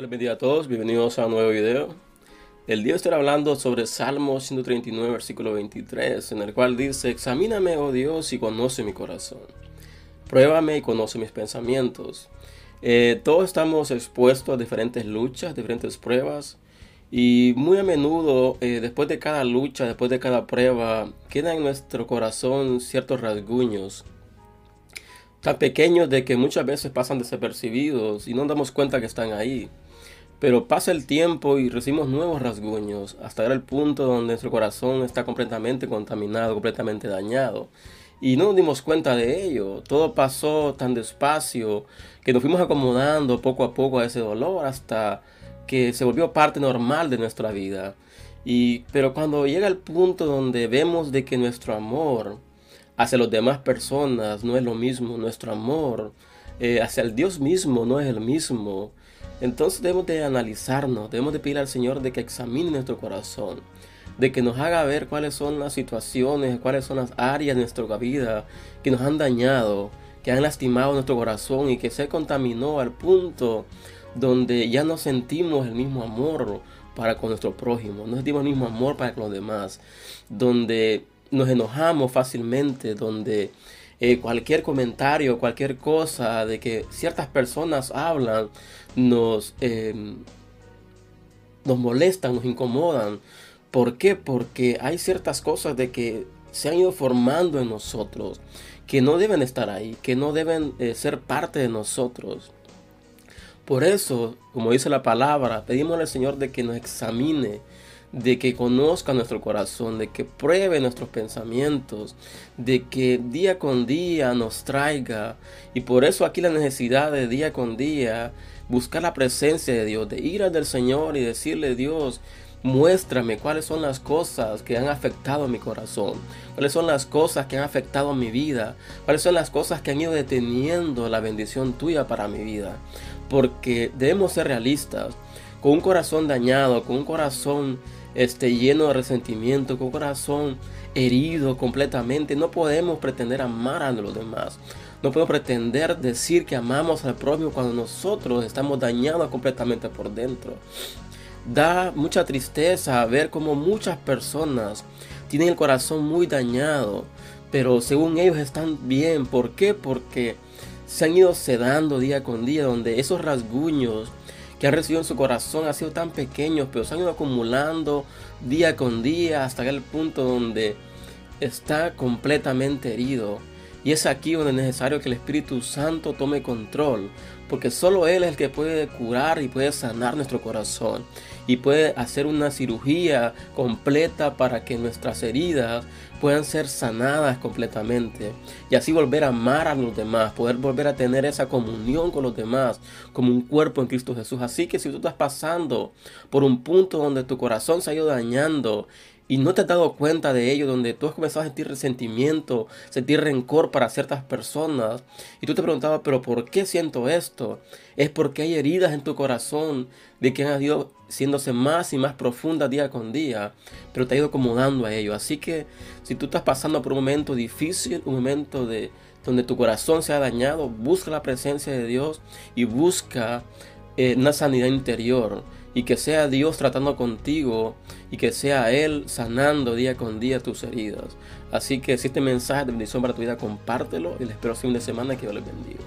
Dios les bendiga a todos, bienvenidos a un nuevo video. El día estará hablando sobre Salmo 139, versículo 23, en el cual dice, Examíname, oh Dios, y conoce mi corazón. Pruébame y conoce mis pensamientos. Eh, todos estamos expuestos a diferentes luchas, diferentes pruebas, y muy a menudo, eh, después de cada lucha, después de cada prueba, quedan en nuestro corazón ciertos rasguños tan pequeños de que muchas veces pasan desapercibidos y no damos cuenta que están ahí. Pero pasa el tiempo y recibimos nuevos rasguños hasta llegar al punto donde nuestro corazón está completamente contaminado, completamente dañado. Y no nos dimos cuenta de ello. Todo pasó tan despacio que nos fuimos acomodando poco a poco a ese dolor hasta que se volvió parte normal de nuestra vida. Y, pero cuando llega el punto donde vemos de que nuestro amor hacia las demás personas no es lo mismo, nuestro amor eh, hacia el Dios mismo no es el mismo. Entonces debemos de analizarnos, debemos de pedir al Señor de que examine nuestro corazón, de que nos haga ver cuáles son las situaciones, cuáles son las áreas de nuestra vida que nos han dañado, que han lastimado nuestro corazón y que se contaminó al punto donde ya no sentimos el mismo amor para con nuestro prójimo, no sentimos el mismo amor para con los demás, donde nos enojamos fácilmente, donde eh, cualquier comentario, cualquier cosa de que ciertas personas hablan, nos, em, nos molestan, nos incomodan. ¿Por qué? Porque hay ciertas cosas de que se han ido formando en nosotros, que no deben estar ahí, que no deben eh, ser parte de nosotros. Por eso, como dice la palabra, pedimos al Señor de que nos examine, de que conozca nuestro corazón, de que pruebe nuestros pensamientos, de que día con día nos traiga. Y por eso aquí la necesidad de día con día buscar la presencia de Dios, de ir al del Señor y decirle, Dios, muéstrame cuáles son las cosas que han afectado mi corazón, cuáles son las cosas que han afectado mi vida, cuáles son las cosas que han ido deteniendo la bendición tuya para mi vida. Porque debemos ser realistas, con un corazón dañado, con un corazón este, lleno de resentimiento, con corazón herido completamente. No podemos pretender amar a los demás. No podemos pretender decir que amamos al prójimo cuando nosotros estamos dañados completamente por dentro. Da mucha tristeza ver cómo muchas personas tienen el corazón muy dañado, pero según ellos están bien. ¿Por qué? Porque se han ido sedando día con día, donde esos rasguños que ha recibido en su corazón ha sido tan pequeños, pero se han ido acumulando día con día hasta el punto donde está completamente herido. Y es aquí donde es necesario que el Espíritu Santo tome control, porque solo Él es el que puede curar y puede sanar nuestro corazón y puede hacer una cirugía completa para que nuestras heridas puedan ser sanadas completamente y así volver a amar a los demás, poder volver a tener esa comunión con los demás como un cuerpo en Cristo Jesús. Así que si tú estás pasando por un punto donde tu corazón se ha ido dañando y no te has dado cuenta de ello, donde tú has comenzado a sentir resentimiento, sentir rencor para ciertas personas, y tú te preguntabas, pero ¿por qué siento esto? Es porque hay heridas en tu corazón de que han ido siéndose más y más profundas día con día, pero te ha ido acomodando a ello. Así que si tú estás pasando por un momento difícil, un momento de donde tu corazón se ha dañado, busca la presencia de Dios y busca eh, una sanidad interior y que sea Dios tratando contigo y que sea Él sanando día con día tus heridas. Así que si este mensaje de bendición para tu vida, compártelo y les espero fin de semana que Dios les bendiga.